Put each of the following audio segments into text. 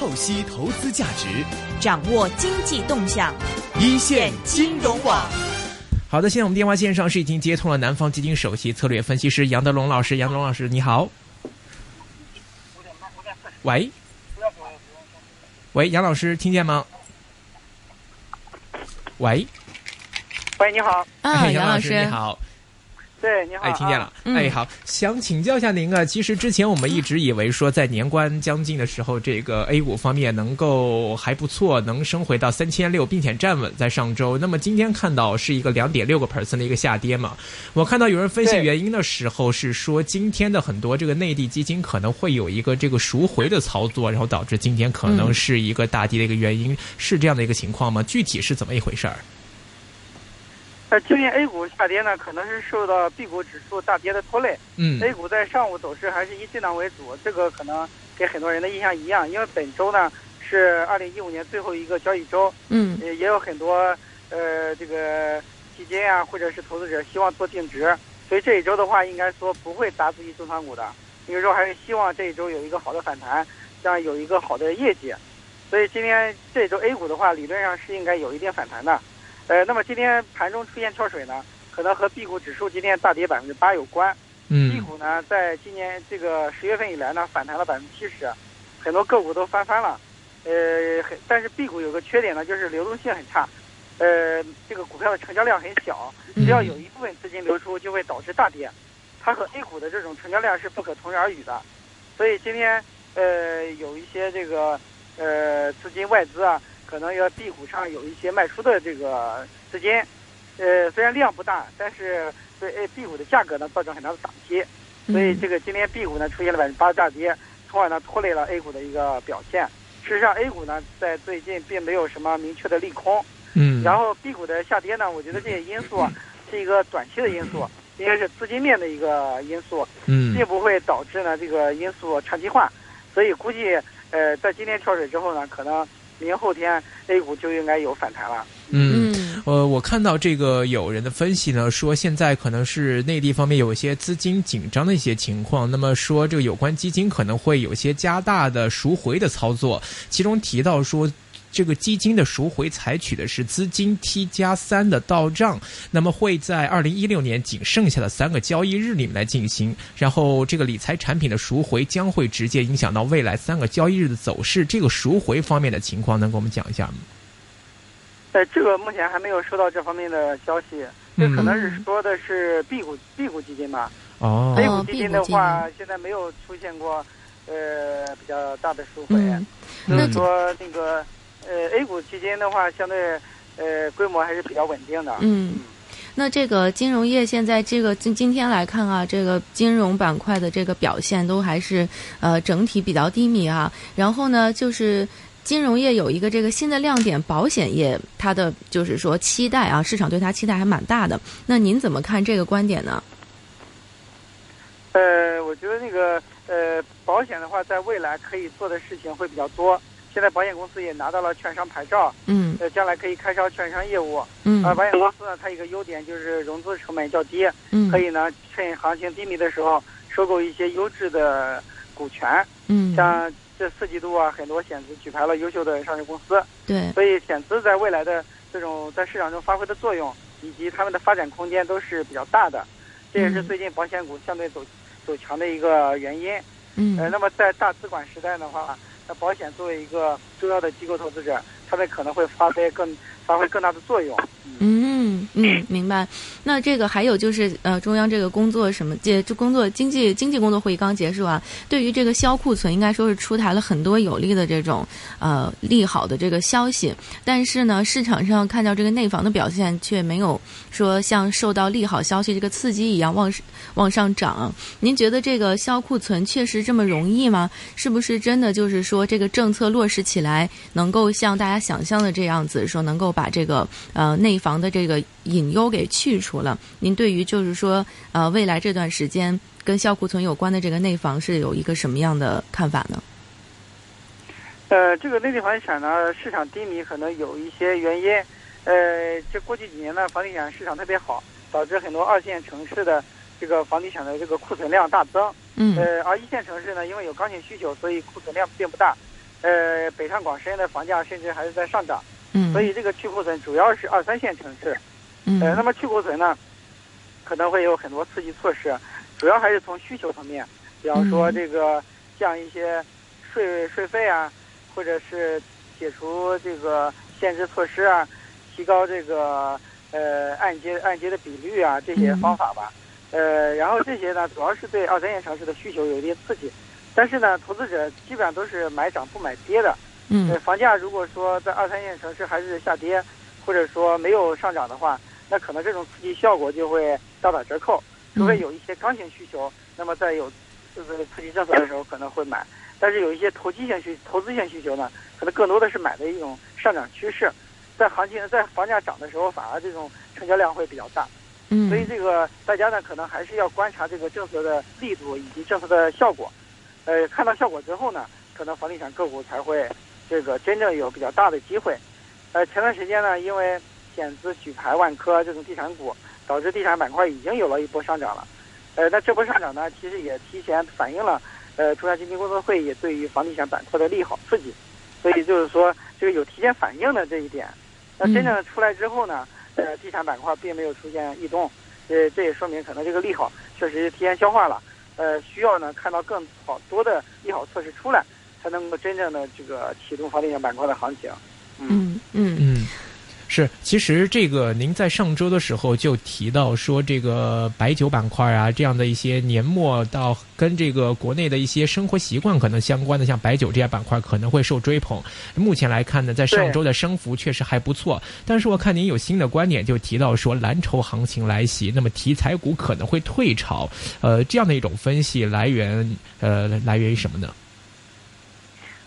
透析投资价值，掌握经济动向，一线金融网。好的，现在我们电话线上是已经接通了南方基金首席策略分析师杨德龙老师。杨德龙老师，你好。喂，喂，杨老师，听见吗？喂，喂，你好，哎啊，杨老杨师你好。对，你好，哎，听见了。哎，好，想请教一下您啊。其实之前我们一直以为说，在年关将近的时候，这个 A 股方面能够还不错，能升回到三千六，并且站稳在上周。那么今天看到是一个两点六个 percent 的一个下跌嘛。我看到有人分析原因的时候是说，今天的很多这个内地基金可能会有一个这个赎回的操作，然后导致今天可能嗯是一个大跌的一个原因，是这样的一个情况吗？具体是怎么一回事儿？呃，今年 A 股下跌呢，可能是受到 B 股指数大跌的拖累。嗯。A 股在上午走势还是以震荡为主，这个可能给很多人的印象一样，因为本周呢是二零一五年最后一个交易周，嗯。也也有很多呃这个基金啊或者是投资者希望做定值，所以这一周的话应该说不会砸自己重仓股的，因为说还是希望这一周有一个好的反弹，这样有一个好的业绩，所以今天这一周 A 股的话理论上是应该有一定反弹的，呃，那么今天盘中出现跳水呢，可能和 B 股指数今天大跌百分之八有关。B 嗯股呢，在今年这个十月份以来呢，反弹了百分之七十，很多个股都翻番了。呃，但是 B 股有个缺点呢，就是流动性很差，呃，这个股票的成交量很小，只要有一部分资金流出，就会导致大跌。它和 A 股的这种成交量是不可同日而语的，所以今天呃有一些这个呃资金外资啊，可能要 B 股上有一些卖出的这个资金，呃虽然量不大，但是对 A B 股的价格呢造成很大的打击。所以这个今天 B 股呢出现了百分之八的大跌，从而呢拖累了 A 股的一个表现。事实上，A 股呢在最近并没有什么明确的利空，嗯，然后 B 股的下跌呢，我觉得这些因素啊是一个短期的因素，应该是资金面的一个因素，嗯并不会导致呢这个因素长期化。所以估计呃在今天跳水之后呢，可能明后天 A 股就应该有反弹了。嗯。嗯呃，我看到这个有人的分析呢，说现在可能是内地方面有一些资金紧张的一些情况，那么说这个有关基金可能会有些加大的赎回的操作，其中提到说。这个基金的赎回采取的是资金 T 加三的到账，那么会在二零一六年仅剩下的三个交易日里面来进行，然后这个理财产品的赎回将会直接影响到未来三个交易日的走势。这个赎回方面的情况，能给我们讲一下吗？呃，这个目前还没有收到这方面的消息，这嗯可能是说的是 B 股 B 股基金吧。哦 A 哦股基金的话，现在没有出现过呃比较大的赎回，嗯就是嗯说那个呃 A 股基金的话，相对呃规模还是比较稳定的。嗯。那这个金融业现在这个今今天来看啊，这个金融板块的这个表现都还是呃整体比较低迷啊。然后呢，就是金融业有一个这个新的亮点，保险业它的就是说期待啊，市场对它期待还蛮大的。那您怎么看这个观点呢？呃，我觉得那个呃保险的话，在未来可以做的事情会比较多。现在保险公司也拿到了券商牌照，嗯呃，将来可以开销券商业务。嗯呃，保险公司呢，它一个优点就是融资成本较低，嗯可以呢趁行情低迷的时候收购一些优质的股权。嗯像这四季度啊，很多险资举牌了优秀的上市公司，对所以险资在未来的这种在市场中发挥的作用，以及他们的发展空间都是比较大的。这也是嗯最近保险股相对走走强的一个原因。嗯呃，那么在大资管时代的话，那保险作为一个重要的机构投资者，他们可能会发挥更发挥更大的作用。嗯嗯，明白。那这个还有就是呃，中央这个工作什么，这这工作经济经济工作会议刚结束啊，对于这个销库存，应该说是出台了很多有利的这种呃利好的这个消息。但是呢，市场上看到这个内房的表现却没有说像受到利好消息这个刺激一样往往上涨。您觉得这个销库存确实这么容易吗？是不是真的就是说这个政策落实起来，能够像大家想象的这样子，说能够把这个呃内房的这个隐忧给去除了？您对于就是说呃未来这段时间跟销库存有关的这个内房是有一个什么样的看法呢？呃，这个内地房地产呢，市场低迷可能有一些原因。呃，这过去几年呢，房地产市场特别好，导致很多二线城市的这个房地产的这个库存量大增。嗯呃，而一线城市呢，因为有刚性需求，所以库存量并不大。呃，北上广深的房价甚至还是在上涨，嗯，所以这个去库存主要是二三线城市。嗯，呃，那么去库存呢，可能会有很多刺激措施，主要还是从需求层面，比方说嗯这个降一些税税费啊，或者是解除这个限制措施啊，提高这个呃按揭按揭的比率啊这些嗯方法吧。呃，然后这些呢，主要是对二三线城市的需求有一定刺激，但是呢，投资者基本上都是买涨不买跌的。嗯呃，房价如果说在二三线城市还是下跌，或者说没有上涨的话，那可能这种刺激效果就会大打折扣。除非有一些刚性需求，那么在有这个刺激政策的时候可能会买。但是有一些投机性需投资性需求呢，可能更多的是买的一种上涨趋势。在行情在房价涨的时候，反而这种成交量会比较大。嗯，所以这个大家呢，可能还是要观察这个政策的力度以及政策的效果。呃，看到效果之后呢，可能房地产个股才会这个真正有比较大的机会。呃，前段时间呢，因为险资、举牌、万科这种地产股，导致地产板块已经有了一波上涨了。呃，那这波上涨呢，其实也提前反映了呃中央经济工作会议对于房地产板块的利好刺激。所以就是说，这个有提前反应的这一点。那真正出来之后呢？呃，地产板块并没有出现异动，呃，这也说明可能这个利好确实是提前消化了，呃，需要呢看到更好多的利好措施出来，才能够真正的这个启动房地产板块的行情。嗯嗯嗯，是，其实这个您在上周的时候就提到说，这个白酒板块啊，这样的一些年末到跟这个国内的一些生活习惯可能相关的，像白酒这些板块可能会受追捧。目前来看呢，在上周的升幅确实还不错，但是我看您有新的观点，就提到说蓝筹行情来袭，那么题材股可能会退潮。呃，这样的一种分析来源，呃，来源于什么呢？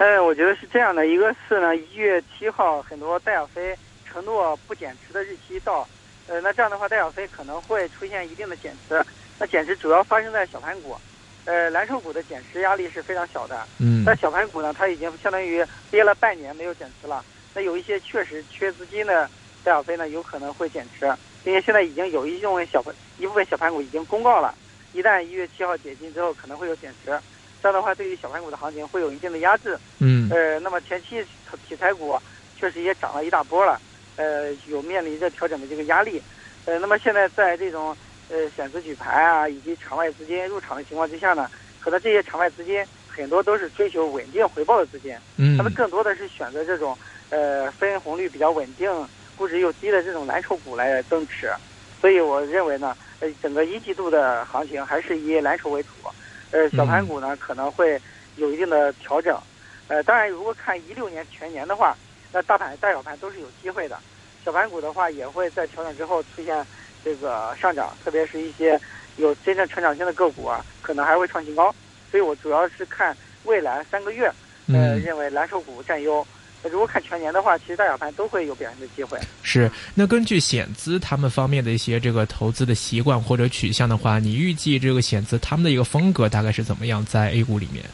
呃，我觉得是这样的，一个是呢，一月七号很多戴小飞承诺不减持的日期到，呃，那这样的话，戴小飞可能会出现一定的减持。那减持主要发生在小盘股，呃，蓝筹股的减持压力是非常小的。嗯但小盘股呢，它已经相当于跌了半年没有减持了。那有一些确实缺资金的戴小飞呢，有可能会减持，并且现在已经有一部分小盘一部分小盘股已经公告了，一旦一月七号解禁之后，可能会有减持。这样的话，对于小盘股的行情会有一定的压制。嗯呃，那么前期题材股确实也涨了一大波了，呃，有面临着调整的这个压力。呃，那么现在在这种呃险资举牌啊，以及场外资金入场的情况之下呢，可能这些场外资金很多都是追求稳定回报的资金，嗯他们更多的是选择这种呃分红率比较稳定、估值又低的这种蓝筹股来增持。所以我认为呢，呃，整个一季度的行情还是以蓝筹为主，呃，小盘股呢可能会有一定的调整。呃，当然，如果看一六年全年的话，那大盘、大小盘都是有机会的。小盘股的话，也会在调整之后出现这个上涨，特别是一些有真正成长性的个股啊，可能还会创新高。所以我主要是看未来三个月，呃，嗯认为蓝筹股占优。那如果看全年的话，其实大小盘都会有表现的机会。是，那根据险资他们方面的一些这个投资的习惯或者取向的话，你预计这个险资他们的一个风格大概是怎么样在 A 股里面？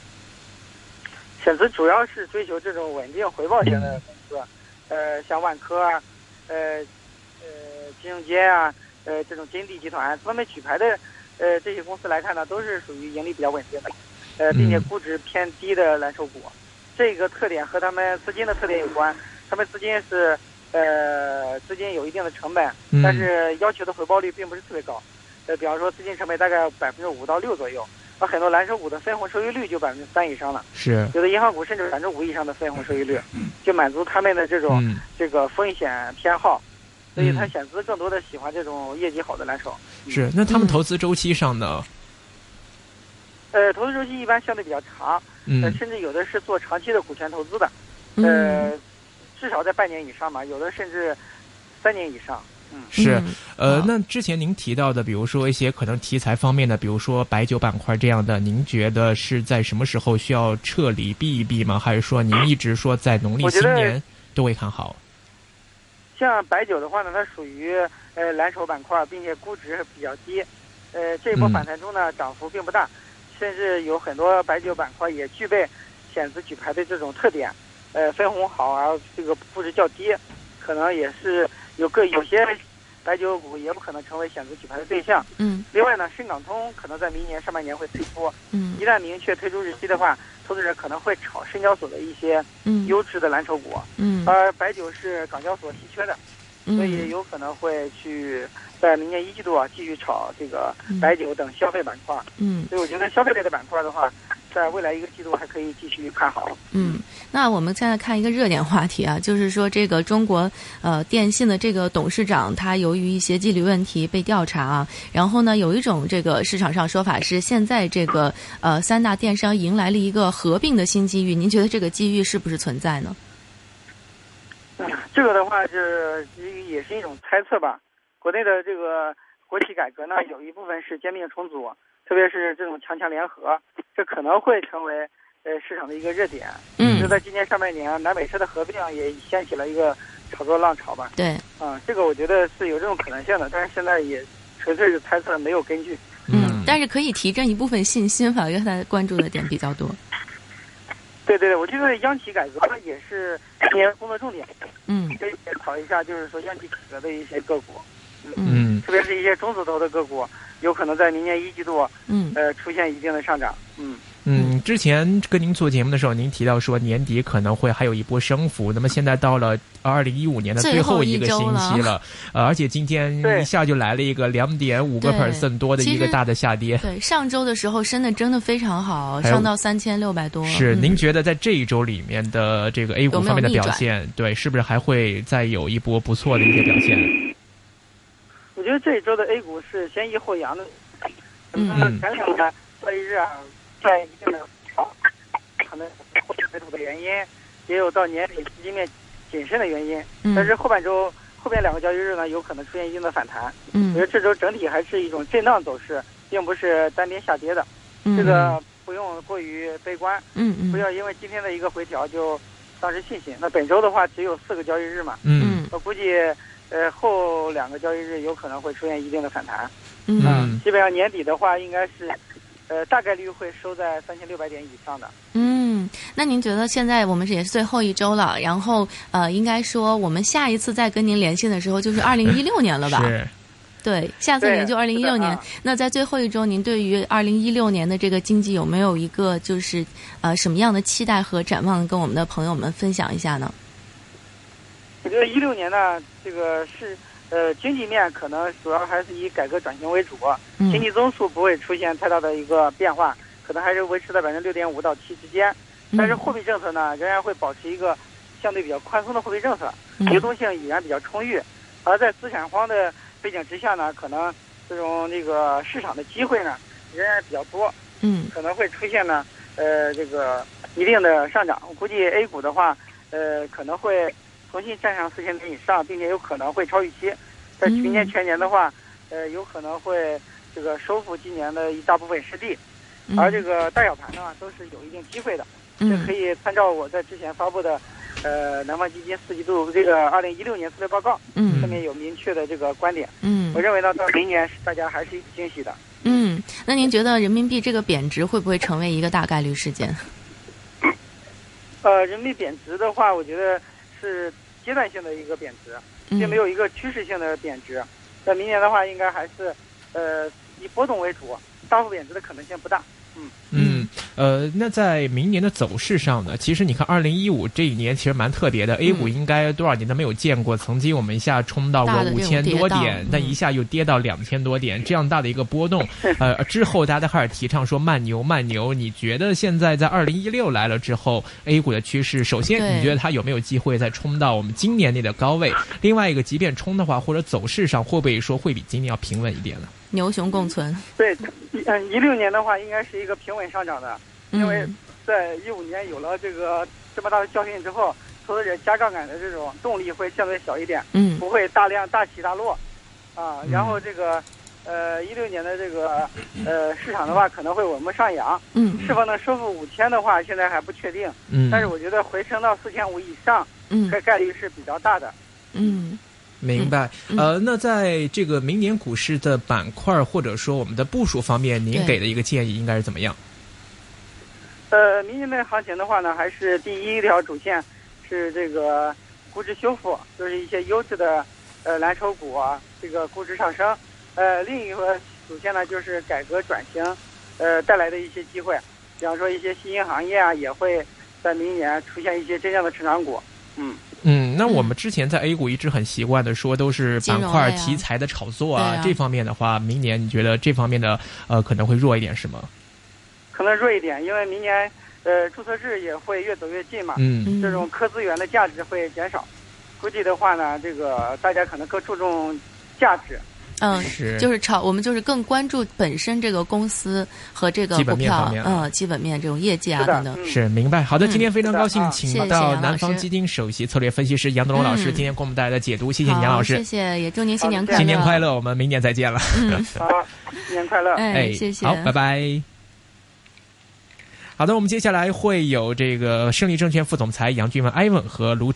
险资主要是追求这种稳定回报型的公司，呃，像万科啊，呃，呃，金融街啊，呃，这种金地集团，他们举牌的，呃，这些公司来看呢，都是属于盈利比较稳定的，呃，并且嗯估值偏低的蓝筹股。这个特点和他们资金的特点有关，他们资金是，呃，资金有一定的成本，嗯但是要求的回报率并不是特别高，呃，比方说资金成本大概百分之五到六左右，而很多蓝筹股的分红收益率就百分之三以上了。是，有的银行股甚至百分之五以上的分红收益率，就满足他们的这种、嗯这个风险偏好，所以嗯他险资更多的喜欢这种业绩好的蓝筹。是。那他们嗯投资周期上呢？呃，投资周期一般相对比较长，呃，嗯甚至有的是做长期的股权投资的，嗯呃，至少在半年以上嘛，有的甚至三年以上。嗯，是。嗯呃，那之前您提到的，比如说一些可能题材方面的，比如说白酒板块这样的，您觉得是在什么时候需要撤离避一避吗？还是说您一直说在农历新年都会看好？像白酒的话呢，它属于呃蓝筹板块，并且估值比较低，呃，这一波嗯反弹中呢，涨幅并不大，甚至有很多白酒板块也具备险资举牌的这种特点，呃，分红好啊，这个估值较低，可能也是有个有些白酒股也不可能成为险资举牌的对象。嗯。另外呢，深港通可能在明年上半年会推出，嗯。一旦明确推出日期的话，投资者可能会炒深交所的一些嗯。优质的蓝筹股，嗯。而白酒是港交所稀缺的，所以嗯有可能会去在明年一季度啊继续炒这个嗯白酒等消费板块。嗯所以我觉得消费类的板块的话，在未来一个季度还可以继续看好。嗯，那我们现在看一个热点话题啊，就是说这个中国呃电信的这个董事长，他由于一些纪律问题被调查啊，然后呢有一种这个市场上说法是，现在这个呃三大电商迎来了一个合并的新机遇，您觉得这个机遇是不是存在呢？嗯，这个的话是也是一种猜测吧。国内的这个国企改革呢，有一部分是兼并重组，特别是这种强强联合，这可能会成为呃市场的一个热点。嗯就在今年上半年，南北车的合并也掀起了一个炒作浪潮吧。对，啊、这个我觉得是有这种可能性的，但是现在也纯粹是猜测，没有根据。嗯，但是可以提振一部分信心，反而大家关注的点比较多。对对对，我觉得央企改革也是今年工作重点，嗯可以检讨一下，就是说央企改革的一些个股。嗯嗯特别是一些中字头的个股，有可能在明年一季度嗯呃出现一定的上涨。嗯，嗯，之前跟您做节目的时候，您提到说年底可能会还有一波升幅，那么现在到了二零一五年的最后一个星期了，呃，而且今天一下就来了一个两点五个 percent 多的一个大的下跌。对，上周的时候升的真的非常好，上到三千六百多。是，嗯您觉得在这一周里面的这个 A 股方面的表现，对，是不是还会再有一波不错的一些表现？我觉得这一周的 A 股是先抑后扬的。嗯嗯前两个交易日啊，在一定的可能后期回吐的原因，也有到年底资金面谨慎的原因。嗯但是后半周后边两个交易日呢，有可能出现一定的反弹。嗯我觉得这周整体还是一种震荡走势，并不是单边下跌的。嗯这个不用过于悲观。嗯嗯不要因为今天的一个回调就丧失信心。那本周的话只有四个交易日嘛，嗯嗯我估计呃后两个交易日有可能会出现一定的反弹。嗯嗯基本上年底的话应该是，呃大概率会收在三千六百点以上的。嗯，那您觉得现在我们是也是最后一周了，然后呃，应该说我们下一次再跟您联系的时候就是二零一六年了吧？是。对，下次对您就二零一六年啊。那在最后一周，您对于二零一六年的这个经济有没有一个就是呃什么样的期待和展望，跟我们的朋友们分享一下呢？我觉得一六年呢，这个是呃经济面可能主要还是以改革转型为主，嗯经济增速不会出现太大的一个变化，可能还是维持在百分之六点五到七之间。但是嗯货币政策呢，仍然会保持一个相对比较宽松的货币政策，嗯流动性依然比较充裕。而在资产荒的背景之下呢，可能这种这个市场的机会呢仍然比较多，嗯可能会出现呢呃这个一定的上涨。我估计 A 股的话，呃可能会重新站上四千点以上，并且有可能会超预期。在明年嗯全年的话，呃有可能会这个收复今年的一大部分失地。嗯而这个大小盘呢，都是有一定机会的。这可嗯以参照我在之前发布的，呃，南方基金四季度这个二零一六年策略报告，嗯上面有明确的这个观点。嗯我认为呢，到明年大家还是有惊喜的。嗯，那您觉得人民币这个贬值会不会成为一个大概率事件？呃，人民币贬值的话，我觉得是阶段性的一个贬值，嗯并没有一个趋势性的贬值。在明年的话，应该还是呃以波动为主，大幅贬值的可能性不大。嗯嗯，呃，那在明年的走势上呢？其实你看，二零一五这一年其实蛮特别的、a 股应该多少年都没有见过，曾经我们一下冲到过五千多点宕，但一下又跌到两千多点，这样大的一个波动，呃，之后大家都开始提倡说慢牛慢牛。你觉得现在在二零一六来了之后，A 股的趋势，首先你觉得它有没有机会再冲到我们今年内的高位？另外一个，即便冲的话，或者走势上会不会说会比今年要平稳一点呢？牛熊共存。对，嗯，一六年的话，应该是一个平稳上涨的。因为嗯在一五年有了这个这么大的教训之后，投资者加杠杆的这种动力会相对小一点，嗯。不会大量大起大落，啊，嗯。然后这个呃一六年的这个呃市场的话可能会稳步上扬，嗯。是否能收复五千的话现在还不确定，嗯，但是我觉得回升到四千五以上，嗯。这概率是比较大的。嗯明白，嗯呃，那在这个明年股市的板块或者说我们的部署方面，您给的一个建议应该是怎么样？呃，明年的行情的话呢，还是第一条主线是这个估值修复，就是一些优质的呃蓝筹股啊，这个估值上升。呃，另一个主线呢，就是改革转型，呃带来的一些机会。比方说一些新兴行业啊，也会在明年出现一些真正的成长股。嗯嗯，那我们之前在 A 股一直很习惯的说都是板块题材的炒作啊，啊这方面的话，明年你觉得这方面的呃可能会弱一点是吗？可能弱一点，因为明年呃注册制也会越走越近嘛，嗯嗯这种科资源的价值会减少。估计的话呢，这个大家可能更注重价值。嗯，是就是炒，我们就是更关注本身这个公司和这个股票嗯，基本面这种业绩啊等，等。嗯，是明白。好的，嗯今天非常高兴请到南方基金首席策略分析师杨德龙老师，嗯今天给我们带来的解读，谢谢杨老师谢，谢，也祝您新年快乐，新年快！乐，我们明年再见了。嗯，好，新年快乐。哎，谢谢，好，拜拜。好的，我们接下来会有这个胜利证券副总裁杨俊文 Ivan 和卢志。